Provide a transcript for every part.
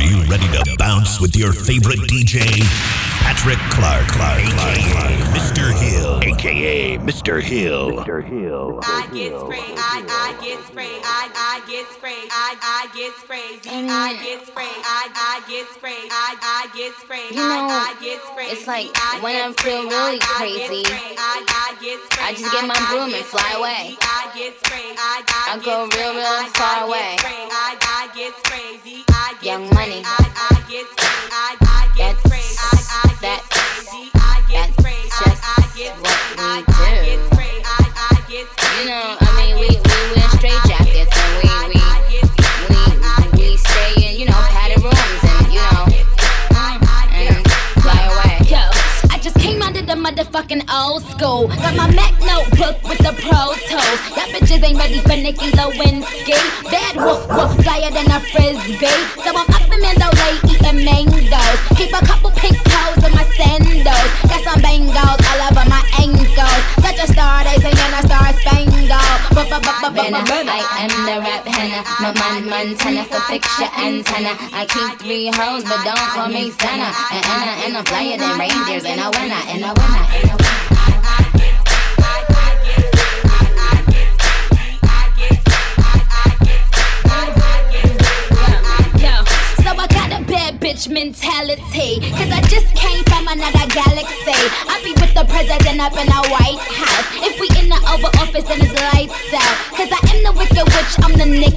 Are you ready to bounce with your favorite DJ? Patrick Clark, Clark, Clark, Clark, Mr. Hill, aka Mr. Hill. Mr. Hill. I get sprayed, I, I get sprayed, I, I get sprayed, I, I get sprayed, I get sprayed, I, I get sprayed, I, I get sprayed, You know, I, I get sprayed. it's like I when get I feel sprayed, really I, I crazy, get sprayed, I, I get sprayed, I just get my I, I broom get and fly sprayed, away. I get sprayed, I, I I get go real, sprayed, real I, far I away. Get sprayed, I, I get crazy, I get Young sprayed, money. I, I get sprayed, I, I get That's- motherfucking old school. Got my Mac notebook with the Pro Tools. Y'all bitches ain't ready for Nicki Lewinsky. Bad whoop whoop, flyer than a frisbee. So I'm up in Mandalay eating mangoes. Keep a couple pink toes in my sandals. Got some bangles all over my ankles. Such a star, they singing a star spangled. I am the rap henna. My man Montana for picture antenna. I keep three hoes, but don't call me Santa. And Anna, and I'm flyer than reindeers. And a winner, and a winner, and a winner. Bitch mentality. Cause I just came from another galaxy. I be with the president up in the White House. If we in the Oval Office, then it's lights out. Cause I am the wicked witch, I'm the Nick.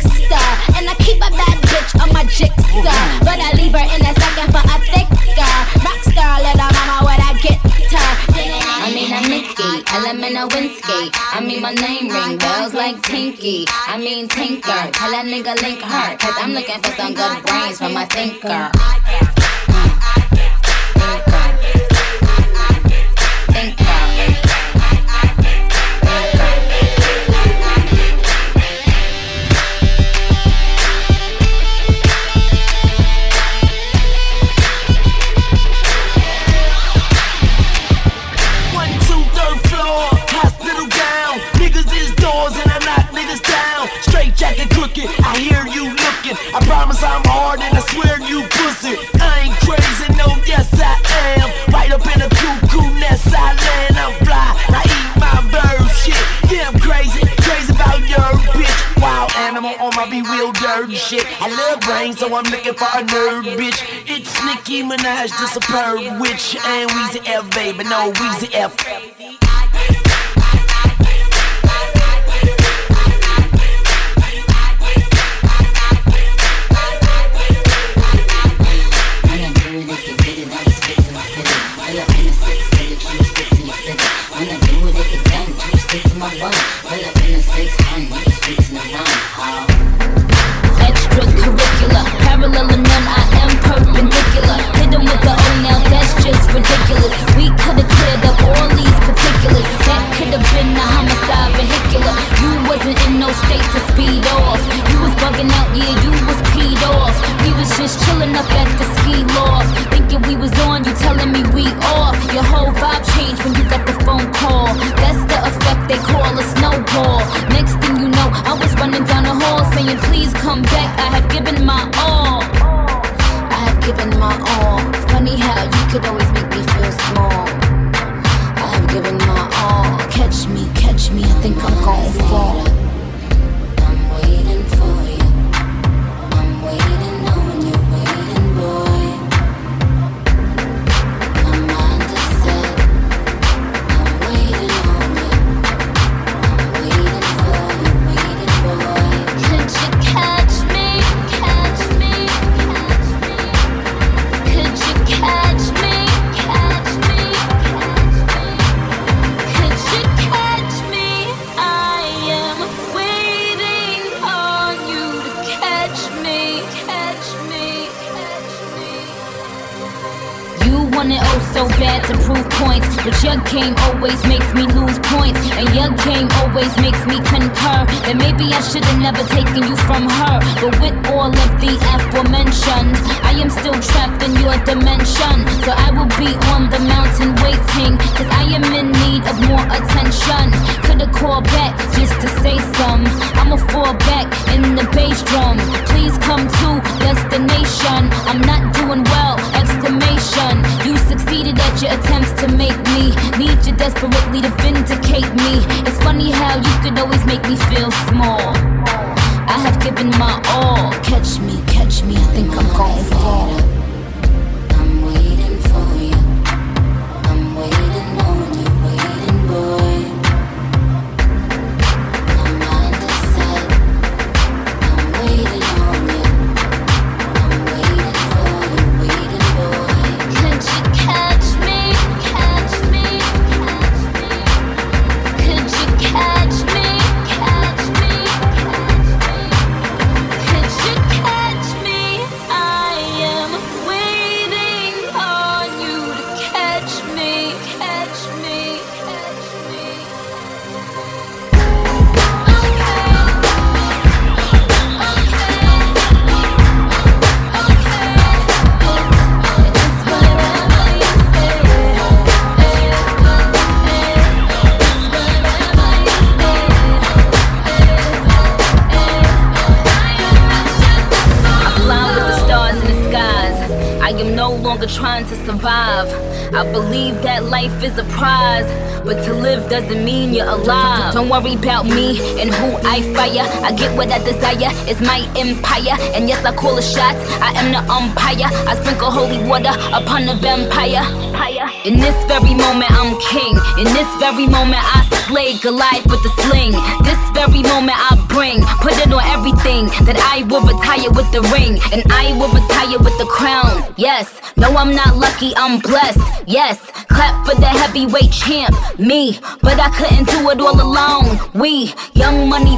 And I keep a bad bitch on my jigsaw. But I leave her in a second for a thicker. Rock star, little mama, when I get her. I mean, I'm Nikki, element of Winsky. I mean, my name ring bells like Tinky. I mean, Tinker. Tell that nigga link her. Cause I'm looking for some good brains from my thinker. Mm. Thinker. Minaj, the superb witch, and Weezy F, baby, no Weezy F. Your game always makes me lose points, and your game always makes me concur that maybe I should have never taken you from her. But with all of the aforementioned, I am still trapped in your dimension. So I will be on the mountain waiting, cause I am in need of more attention. Could've called back just to say some. I'ma fall back in the bass drum. Please come to destination. I'm not doing well, exclamation. You succeeded at your attempts to make me desperately to vindicate me. It's funny how you could always make me feel small. I have given my all. Catch me, catch me. I think I'm to fall. Worry about me and who I fire. I get what I desire, it's my empire. And yes, I call the shots, I am the umpire. I sprinkle holy water upon the vampire. In this very moment, I'm king. In this very moment, I slay Goliath with the sling. This very moment, I bring, put it on everything that I will retire with the ring. And I will retire with the crown. Yes, no, I'm not lucky, I'm blessed. Yes, clap for the heavyweight champ, me. But I couldn't do it all alone. We, young money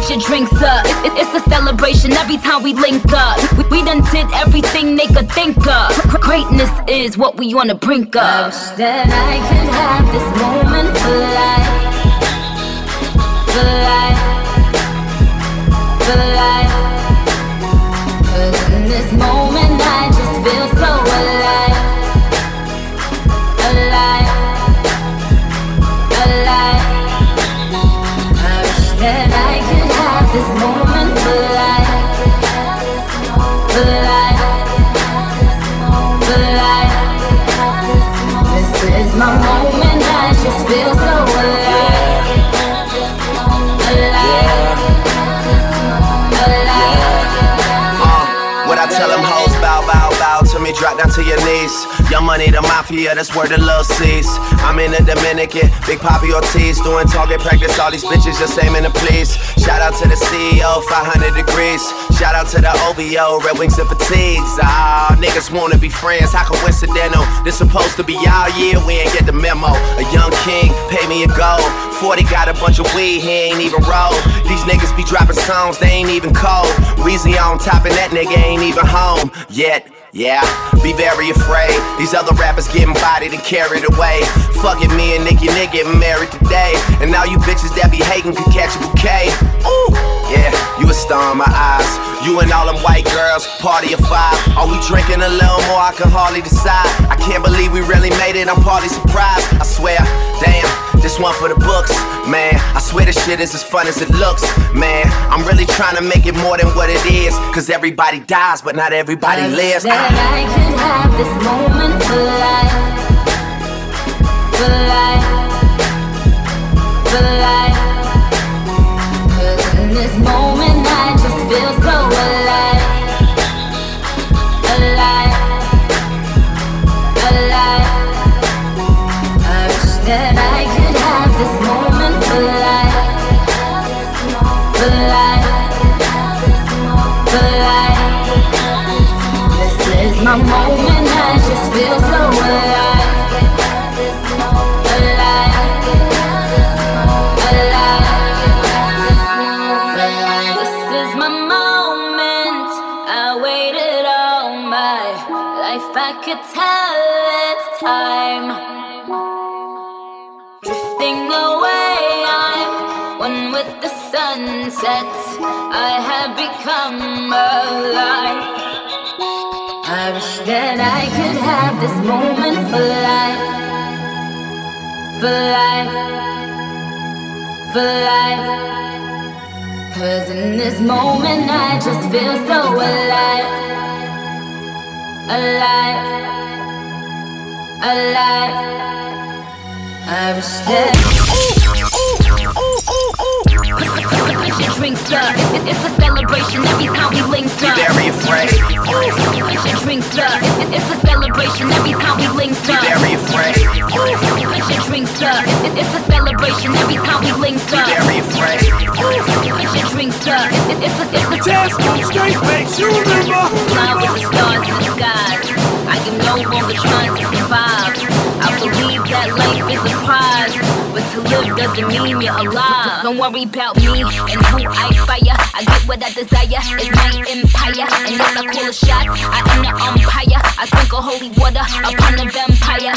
Put, your drinks up. It, it's a celebration every time we link up. We, we done did everything they could think of. Greatness is what we the brink of. I wish that I could have this moment for life. For life. For life. Money, the mafia, that's where the love sees. I'm in the Dominican, Big Papi Ortiz, doing target practice. All these bitches just aiming to please. Shout out to the CEO, 500 degrees. Shout out to the OVO, Red Wings and Fatigues. Ah, niggas wanna be friends, how coincidental. This supposed to be our year, we ain't get the memo. A young king, pay me a gold. 40 got a bunch of weed, he ain't even roll. These niggas be dropping songs, they ain't even cold. Weezy on top, and that nigga ain't even home yet. Yeah, be very afraid. These other rappers getting bodied and carried away. Fuck it, me and Nicki Nick getting married today. And now you bitches that be hating could catch a bouquet. Ooh, yeah, you a star in my eyes. You and all them white girls, party of five. Are we drinking a little more? I can hardly decide. I can't believe we really made it. I'm partly surprised. I swear, damn, this one for the books, man. I swear this shit is as fun as it looks, man. I'm really trying to make it more than what it is. Cause everybody dies, but not everybody lives. That I could have this moment for life. For life. For life. Cause in this moment I just feel so life. I could tell it's time. Drifting away, I'm one with the sunset. I have become alive. I I wish that I could have this moment for life, for life, for life. Cause in this moment I just feel so alive, alive, alive. I that your drinks up. It's a celebration every time we link up. Very afraid. Put your drinks up. It's a celebration every time we link up. Very afraid. Put your drinks up. It's a celebration every time we link up. Very afraid. Put your drinks up. It's a it's a Dance from straight face, you remember? fly with the stars in the skies. I am no longer trying to survive. I believe that life is a prize, but to live doesn't mean you're alive. Don't worry about me and who I fire. I get what I desire. It's my empire, and if I call a shot, I am the umpire. I sprinkle holy water upon the vampire.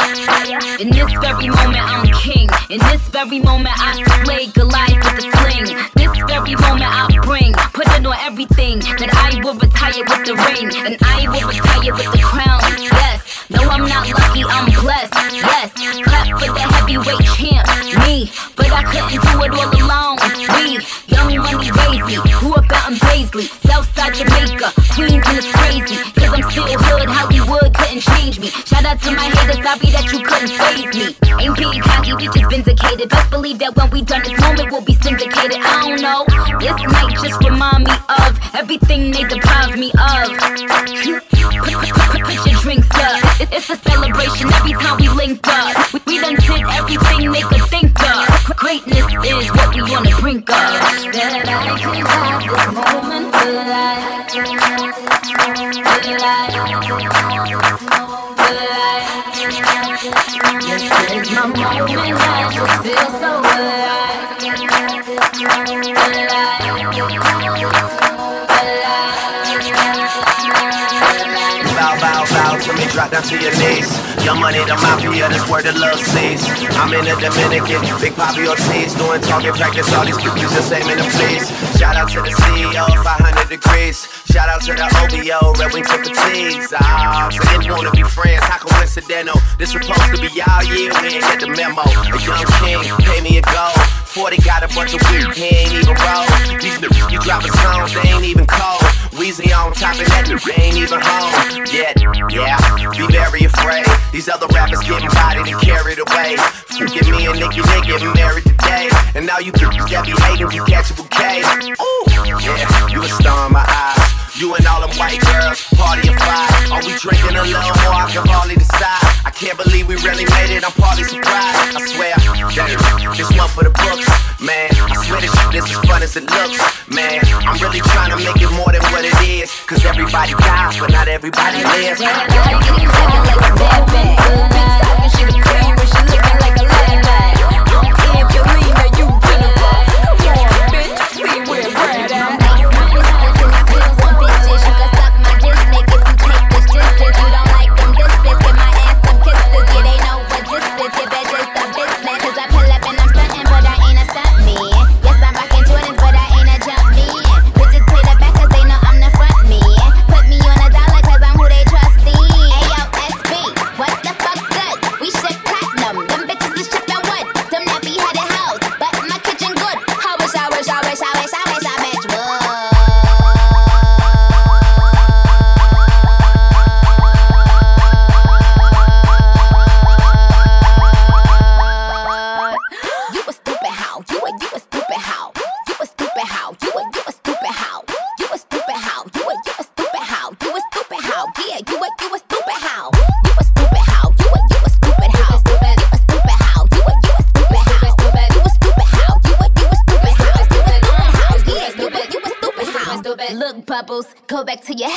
In this very moment, I'm king. In this very moment, I slay Goliath with a sling. This very moment, I bring, put it on everything that I will retire with the ring, and I will retire with the crown. Yes, no, I'm not lucky, I'm blessed. Yes, clap for the heavyweight champ, me. But I couldn't do it all alone. We, young money me, grew up out in Baisley, Southside Jamaica, Queens, and it's crazy. Cause I'm still hood, Hollywood couldn't change me. Shout out to my haters, sorry that you couldn't phase me. Ain't being cocky, we just vindicated. Best believe that when we done this moment, we'll be syndicated. I don't know, this might just remind me of everything they deprived me of. Put, your drinks up. It's a celebration every time we link up. We done did everything they could think of. Greatness is what we wanna brink of. That I can have this moment life. For life. For. This is my moment. I feel so alive. Drop down to your knees. Your money, the mafia, this word the love sees. I'm in the Dominican, Big Papi Ortiz, doing talking practice, all these bitches just aiming the please. Shout out to the CEO, 500 degrees. Shout out to the OVO, Red Wing Triple T's. Ah, so they wanna be friends, how coincidental. This supposed to be y'all year, we ain't get the memo. A young king, pay me a gold. 40 got a bunch of weed, he ain't even roll. These niggas, you dropping songs, they ain't even cold. Weezy on top of that, ain't even home yet. Yeah, be very afraid. These other rappers getting bodied and carried away. Forget me and Nicki, they getting married today. And now you bitches that be hating, you catch a bouquet. Ooh, yeah, you a star in my eyes. You and all them white girls, party of five. Are we drinking a little more? I can hardly decide. I can't believe we really made it. I'm partly surprised. I swear, damn, this one for the books, man. I swear this shit is as fun as it looks, man. I'm really trying to make it more than what it is. Cause everybody dies, but not everybody lives. Go back to your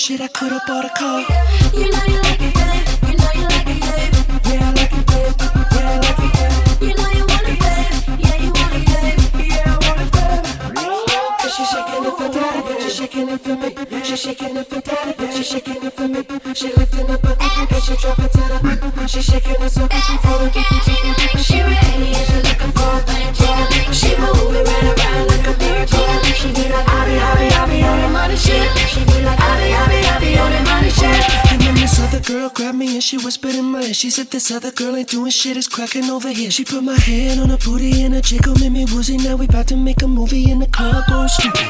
shit, I could've bought a car. You know you like it, babe. You know you like it, babe. Yeah, I like it, babe. Yeah, I like it, babe. You know you want it, babe. Yeah, you want it, babe. Yeah, I want it, babe. Cause she's shaking it for daddy, she's shaking it for me. She's shaking it for daddy, she's shaking it for me. She lifting up her and she drop it to the. She's shaking it so She said, This other girl ain't doing shit, it's cracking over here. She put my hand on her booty and her jiggle made me woozy. Now we about to make a movie in the car, going oh, stupid.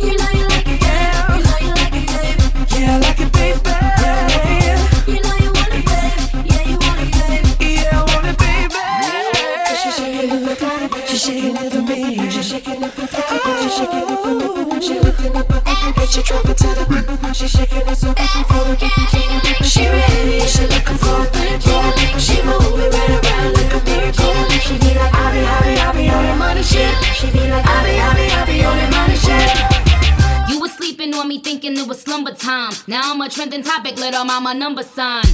You know you like it, yeah. You know you like it, babe. Yeah, I like it, baby. Yeah, You know you want it, babe. Yeah, you want it, babe. yeah, I want it, baby. Cause she's shaking it for daddy, she's shaking it for me. She's shaking it for daddy, she's shaking it for me. She lifting up her and she drop it to the. She's shaking it so for the. She ready she looking for a bang bang. She moving right around like a miracle. She be like, I be, I be, I be on that money shit. She be like, I be, I be, I be on that money shit. Me thinking it was slumber time. Now I'm a trending topic, Let little mama number sign.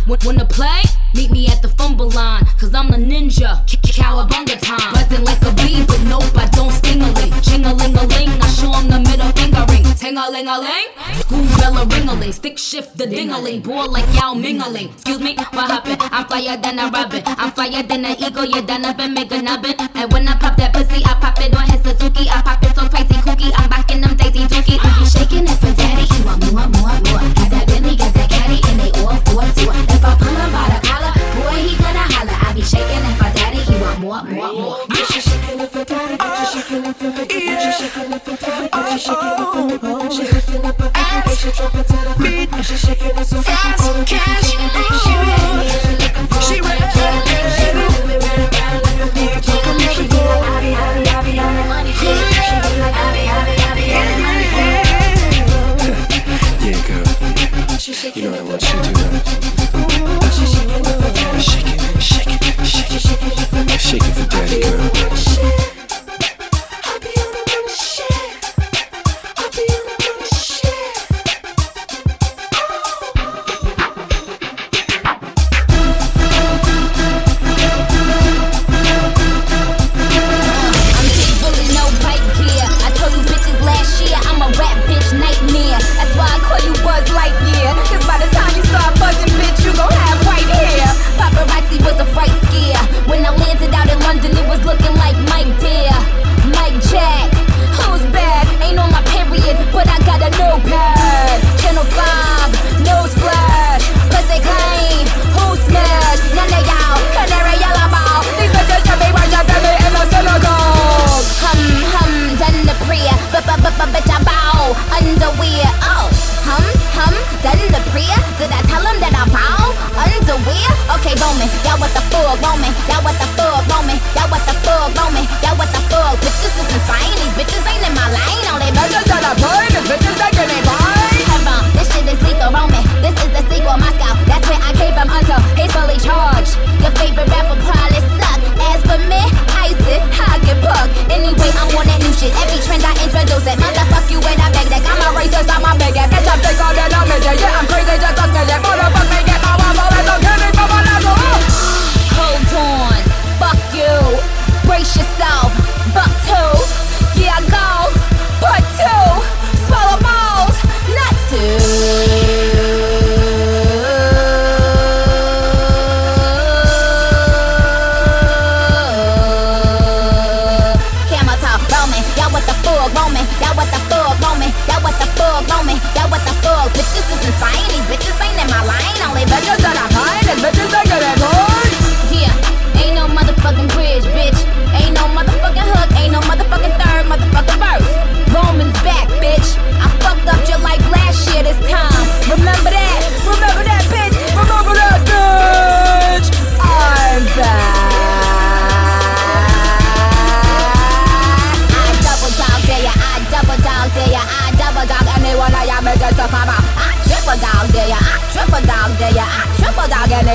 To play, meet me at the fumble line. Cause I'm the ninja, cowabunga time. Buzzing like a bee, but nope, I don't sting a ling. Ching a ling a ling, I show 'em the middle finger ring. Ting a ling a ling, school bell a ring a ling. Stick shift the ding a ling, ball like Yao mingling. Excuse me, what happened? I'm flyer than a rabbit. I'm flyer than an eagle, you done up and make a nubbin. And when I pop that pussy, I pop it on his Suzuki. I pop it so crazy kooky, I'm back in them daisy dookie. You shaking it for daddy, he want more, more, more. Got that Bentley, got that caddy, and they all for two. If I pull him by the boy, he gonna holler. I be shaking it for daddy, he want more, more, more. She's shaking it for daddy, shaking me. She's shaking it for daddy, she's shaking it for me. She lifting up her and she drop it to the beat. She's shaking it so fast, cash. She ready,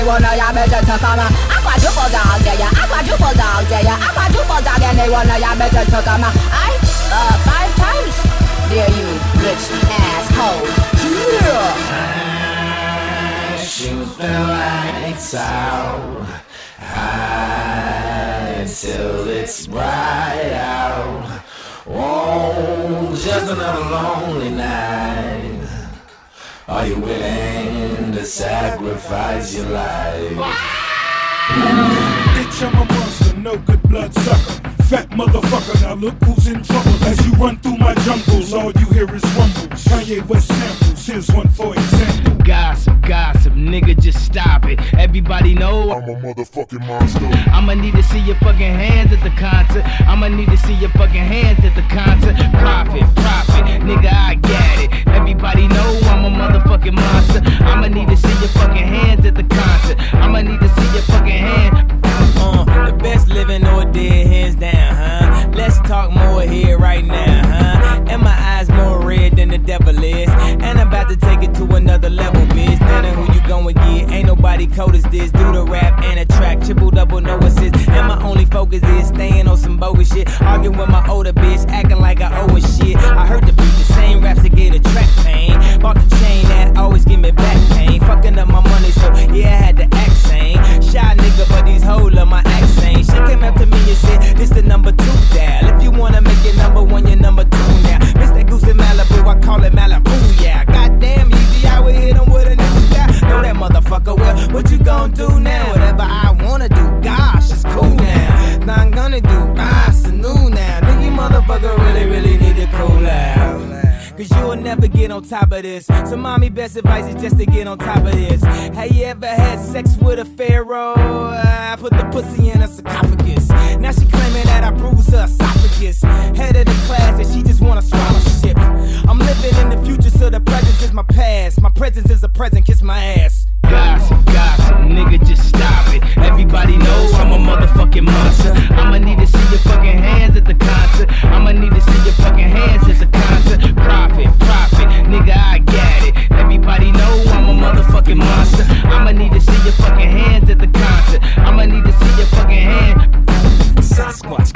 one of ya better to come. I quadruple dog, yeah, yeah. I quadruple dog, yeah, yeah. I quadruple dog, any one of ya better to come. I uh five times. There you bitch asshole. Yeah. Shoot the lights out high until it's bright out. Oh, just another lonely night. Are you willing to sacrifice your life? Bitch, I'm a monster, no good blood sucker. Fat motherfucker, now look who's in trouble. As you run through my jungles, all you hear is rumbles. Kanye West samples, here's one for example. Gossip, gossip, nigga, just stop it. Everybody know I'm a motherfucking monster. I'ma need to see your fucking hands at the concert. I'ma need to see your fucking hands at the concert. Profit, profit, nigga, I got it. Everybody know I'm a motherfucking monster. I'ma need to see your fucking hands at the concert. I'ma need to see your fucking hand. Uh, the best living or dead, hands down, huh? Let's talk more here right now, huh? And my eyes more red than the devil is. And I'm about to take it to another level, bitch. Of who you gon' get. Ain't nobody cold as this. Do the rap and a track, triple double, no assist. And my only focus is staying on some bogus shit. Arguing with my older bitch, acting like I owe a shit. I heard the beat, the same raps that get a track pain. Bought the chain that always give me back pain. Fucking up my money, this. So, mommy, best advice is just to get on top of this. Have you ever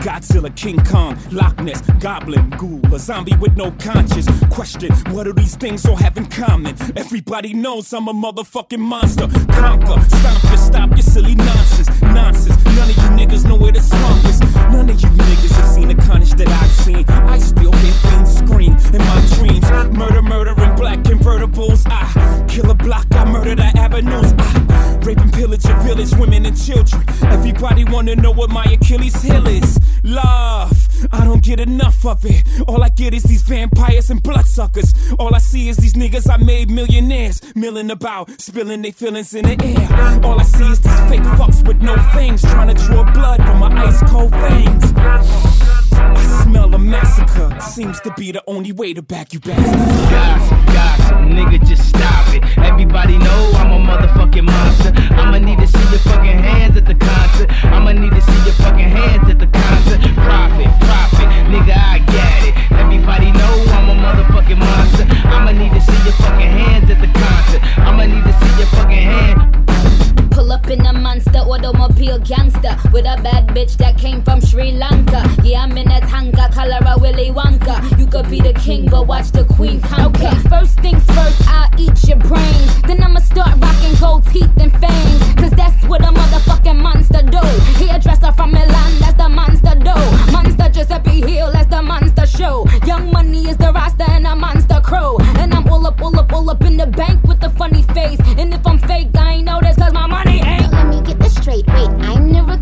Godzilla, King Kong, Loch Ness, Goblin, Ghoul, a zombie with no conscience. Question, what do these things all have in common? Everybody knows I'm a motherfucking monster. Conquer, stomp your, stop your silly nonsense. Nonsense, none of you niggas know where the slump is. None of you niggas have seen the carnage that I've seen. I still hear things scream in my dreams. Murder, murder in black convertibles. Ah, I kill a block, I murder the avenues. I rape and pillage a village, women and children. Everybody wanna know what my Achilles heel is. Love, I don't get enough of it. All I get is these vampires and bloodsuckers. All I see is these niggas I made millionaires, milling about, spilling their feelings in the air. All I see is these fake fucks with no fangs, trying to draw blood from my ice cold veins. I smell a massacre. Seems to be the only way to back you bastards. Gossip, gossip, nigga, just stop it. Everybody know I'm a motherfucking monster. I'ma need to see your fucking hands at the concert. I'ma need to see your fucking hands at the concert. Profit, profit, nigga, I got it. Everybody know I'm a motherfucking monster. I'ma need to see your fucking hands at the concert. I'ma need to see your fucking hand. Pull up in a monster automobile gangster with a bad bitch that came from Sri Lanka. Yeah, I'm in a tanga, color a Willy Wonka. You could be the king, but watch the queen conquer. Okay, first things first, I'll eat your brains. Then I'ma start rocking gold teeth and fangs. Cause that's what a motherfucking monster do. Hairdresser from Milan, that's the monster do. Monster Giuseppe Hill, that's the monster show. Young money is the roster and a monster crow. And I'm all up, all up, all up in the bank with a funny face. And if I'm fake, I ain't know this cause my money ain't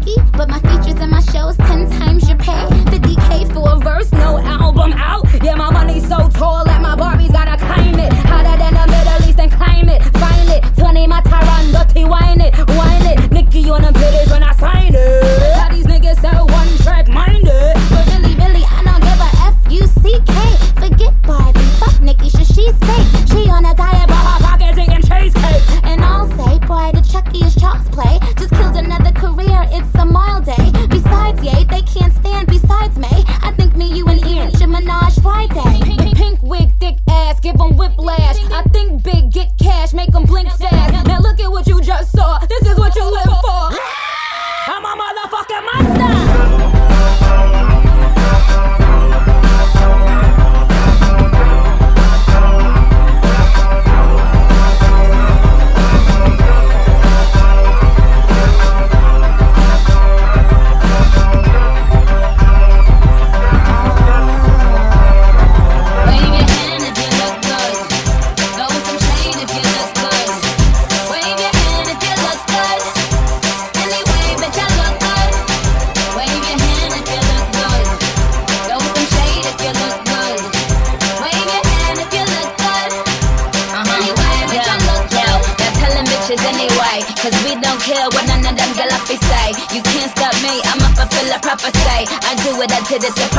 lucky, but my features and my shows ten times your pay. 50k for a verse, no album out. Yeah, my money's so tall that my Barbies gotta climb it. Hotter than the Middle East and climb it. Find it, Tony my Tyron, dirty wine it, wine it. Nicki on the bitters when I sign it. How these niggas so one track minded. But really, really, I don't give a F U C K. Forget Barbie, fuck Nicki, she's fake. way. Just killed another career, it's a mild day. Besides, yay, they can't stand besides May. I think me, you, and Ian should Friday. Pink, wig, thick ass, give them whiplash. I think big, get cash, make them blink fast. Now look at what you just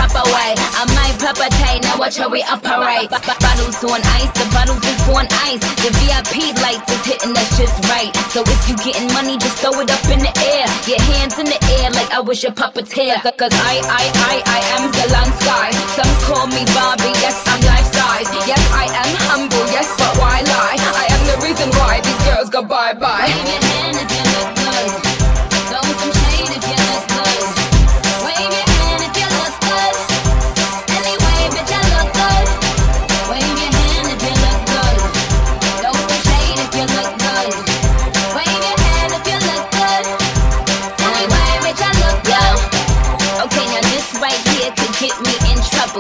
pop away. I might now watch how we operate. B- bottles on ice, the bottles is on ice. The VIP lights is hitting, that's just right. So if you getting money, just throw it up in the air. Your hands in the air like I was your puppeteer. Cause I, I, I, I am Zalan Sky. Some call me Barbie, yes, I'm life size. Yes, I am humble, yes, but why lie? I am the reason why these girls go bye-bye.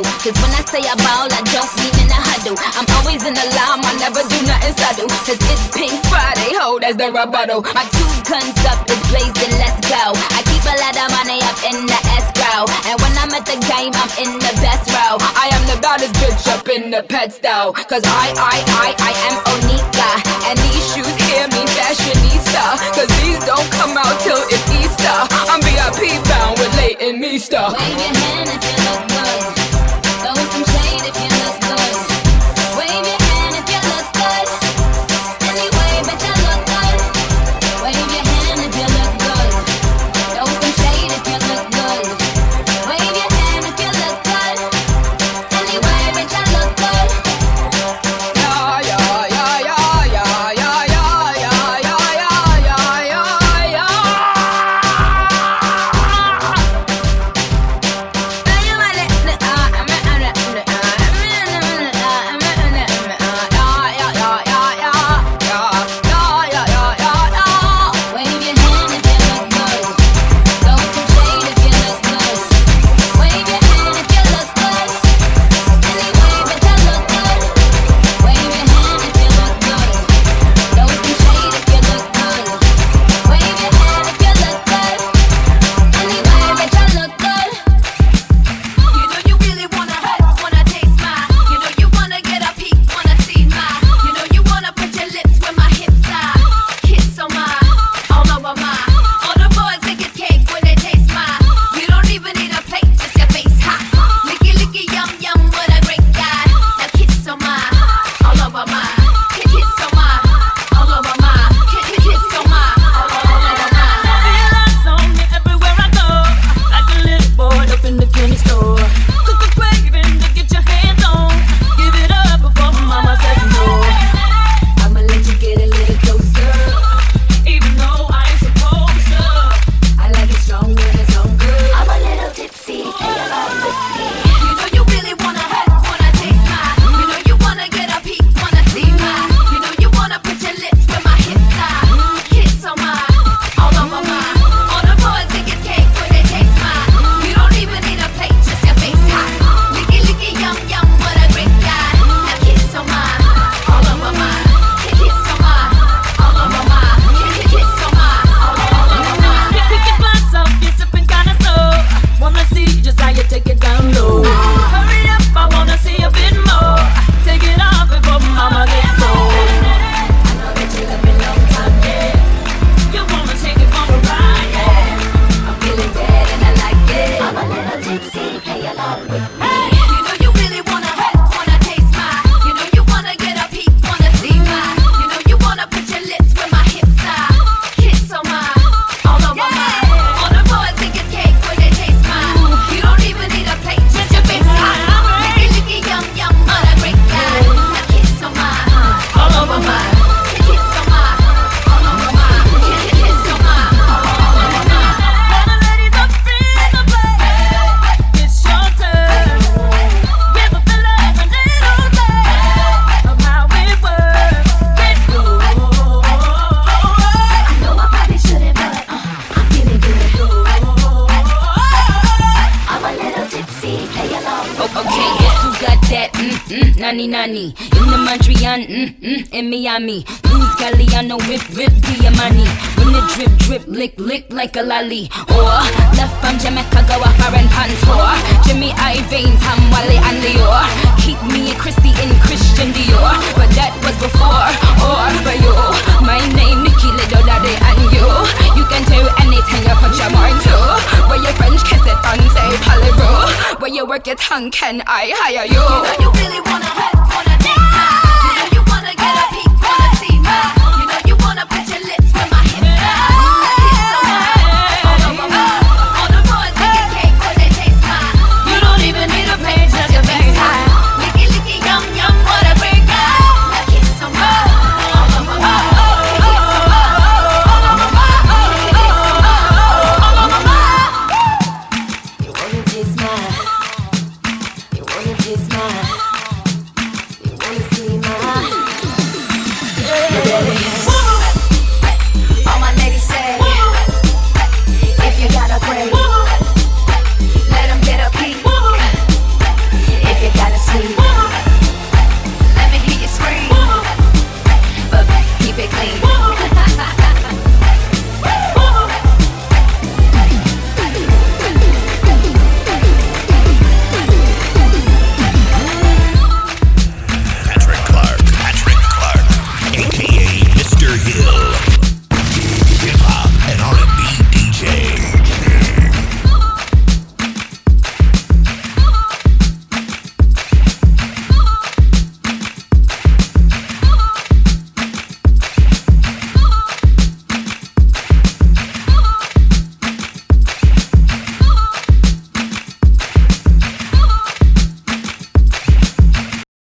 Cause when I say I ball, I don't in a huddle. I'm always in the line, I never do nothing subtle. Cause it's Pink Friday, ho, that's the rebuttal. My two guns up is blazing, let's go. I keep a lot of money up in the escrow. And when I'm at the game, I'm in the best row. I am the baddest bitch up in the pet style. Cause I, I, I, I am Onika. And these shoes here me, fashionista. Cause these don't come out till it's Easter. I'm VIP bound with late in Easter. nani nani. In the Montreal, mm, mm, in Miami. Luz Galliano, whip, whip, Diamani. When the drip, drip, lick, lick like a lolly. Or, left from Jamaica, go up and Pantor. Jimmy Iovine, Tom Whalley, and Lyor. Keep me a Christy in Christian Dior. But that was before, or for you. My name, Nikki Little Daddy, and you. You can do anything you put your mind to. Where your French kiss it and say Palero. Where you work your tongue, can I hire you? You know you really wanna help, wanna taste my You know you wanna get a peek, wanna see my You know you wanna pet your